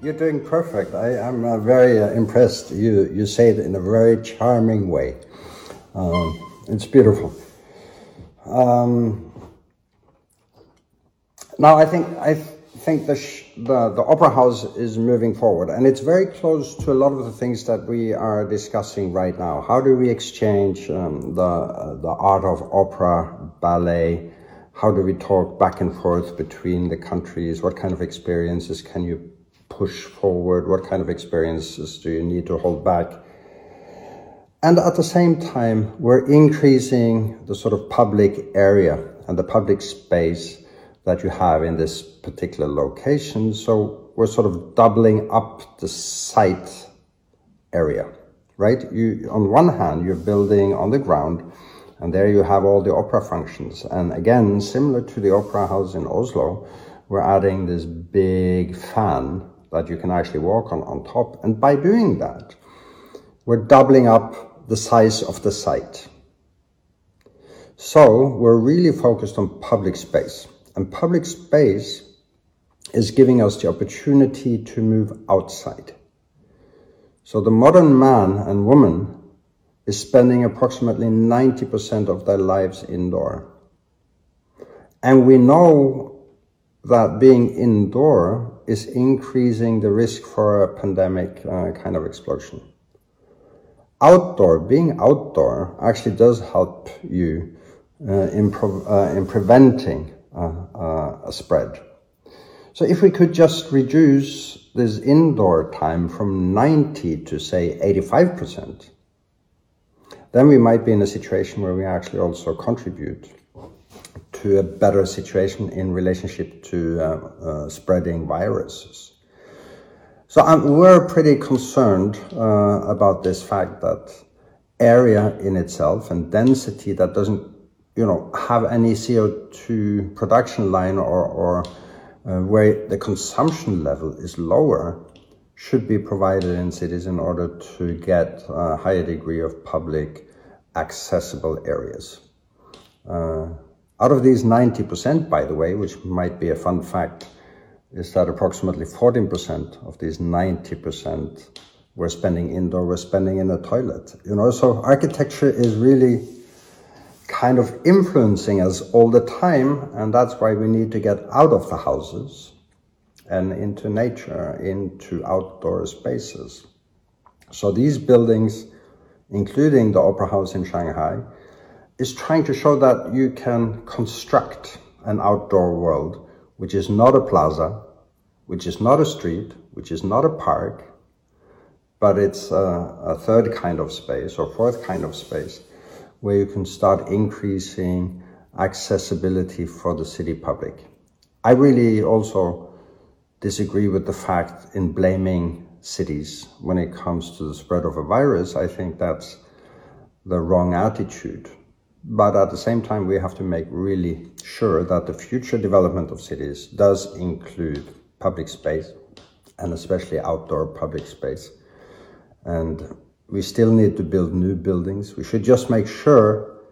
You're doing perfect. I, am uh, very uh, impressed. You you say it in a very charming way. Um, it's beautiful. Um, now I think I think the, the the opera house is moving forward, and it's very close to a lot of the things that we are discussing right now. How do we exchange um, the uh, the art of opera, ballet? How do we talk back and forth between the countries? What kind of experiences can you push forward? What kind of experiences do you need to hold back? And at the same time, we're increasing the sort of public area and the public space that you have in this particular location. So we're sort of doubling up the site area, right? You, on one hand, you're building on the ground and there you have all the opera functions. And again, similar to the opera house in Oslo, we're adding this big fan that you can actually walk on on top. And by doing that, we're doubling up the size of the site. So we're really focused on public space. And public space is giving us the opportunity to move outside. So the modern man and woman is spending approximately 90% of their lives indoor. And we know that being indoor is increasing the risk for a pandemic uh, kind of explosion. Outdoor, being outdoor actually does help you uh, in, uh, in preventing uh, uh, a spread. So if we could just reduce this indoor time from 90 to say 85%, then we might be in a situation where we actually also contribute to a better situation in relationship to uh, uh, spreading viruses. So um, we're pretty concerned uh, about this fact that area in itself and density that doesn't, you know, have any CO2 production line or, or uh, where the consumption level is lower should be provided in cities in order to get a higher degree of public accessible areas. Uh, out of these 90%, by the way, which might be a fun fact, is that approximately 14% of these 90% we're spending indoor, we're spending in a toilet. You know, so architecture is really kind of influencing us all the time, and that's why we need to get out of the houses and into nature, into outdoor spaces. So these buildings, including the Opera House in Shanghai, is trying to show that you can construct an outdoor world which is not a plaza, which is not a street, which is not a park, but it's a, a third kind of space or fourth kind of space where you can start increasing accessibility for the city public. I really also disagree with the fact in blaming cities when it comes to the spread of a virus. I think that's the wrong attitude. But at the same time, we have to make really sure that the future development of cities does include public space and especially outdoor public space. And we still need to build new buildings. We should just make sure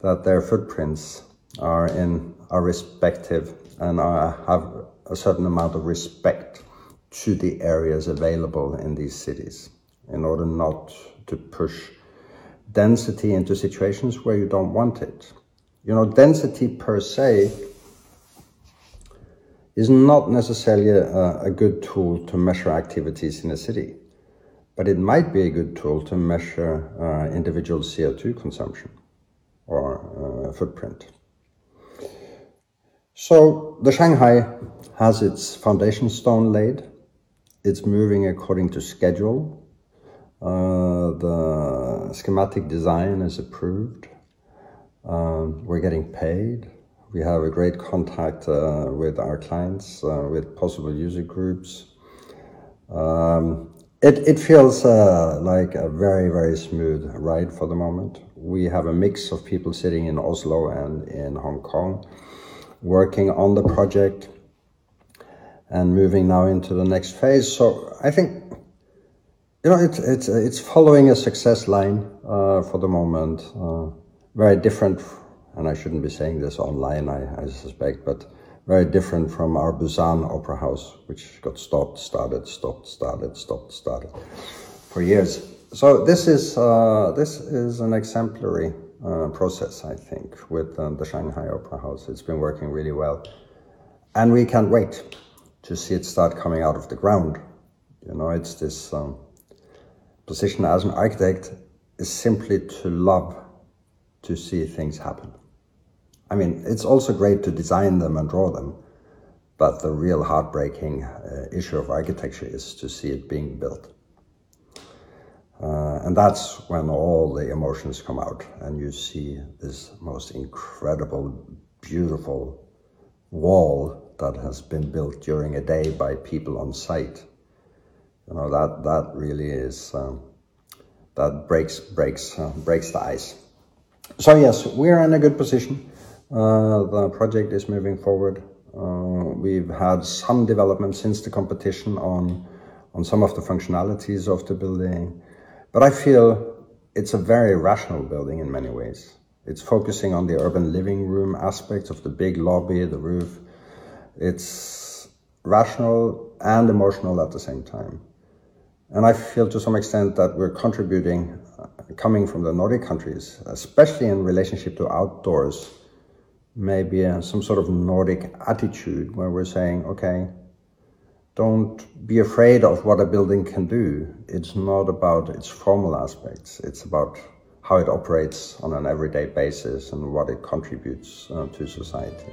that their footprints are in our respective and are, have a certain amount of respect to the areas available in these cities in order not to push density into situations where you don't want it. You know, density per se is not necessarily a, a, good tool to measure activities in a city, but it might be a good tool to measure uh, individual CO2 consumption or uh, footprint. So the Shanghai has its foundation stone laid. It's moving according to schedule. Uh, the schematic design is approved. Um, we're getting paid. We have a great contact uh, with our clients, uh, with possible user groups. Um, it, it feels uh, like a very, very smooth ride for the moment. We have a mix of people sitting in Oslo and in Hong Kong, working on the project and moving now into the next phase. So I think you know, it's it's it's following a success line uh, for the moment. Uh, very different, and I shouldn't be saying this online, I, I suspect, but very different from our Busan Opera House, which got stopped, started, stopped, started, stopped, started for years. So this is uh, this is an exemplary uh, process, I think, with uh, the Shanghai Opera House. It's been working really well, and we can't wait to see it start coming out of the ground. You know, it's this um, position as an architect is simply to love to see things happen. I mean, it's also great to design them and draw them, but the real heartbreaking uh, issue of architecture is to see it being built. Uh, and that's when all the emotions come out and you see this most incredible, beautiful wall that has been built during a day by people on site. You know, that, that really is, um, that breaks, breaks, uh, breaks the ice. So yes, we're in a good position. Uh, the project is moving forward. Uh, we've had some development since the competition on, on some of the functionalities of the building, but I feel it's a very rational building in many ways. It's focusing on the urban living room aspects of the big lobby, the roof. It's rational and emotional at the same time. And I feel to some extent that we're contributing, uh, coming from the Nordic countries, especially in relationship to outdoors, maybe a, some sort of Nordic attitude where we're saying, okay, don't be afraid of what a building can do. It's not about its formal aspects. It's about how it operates on an everyday basis and what it contributes uh, to society.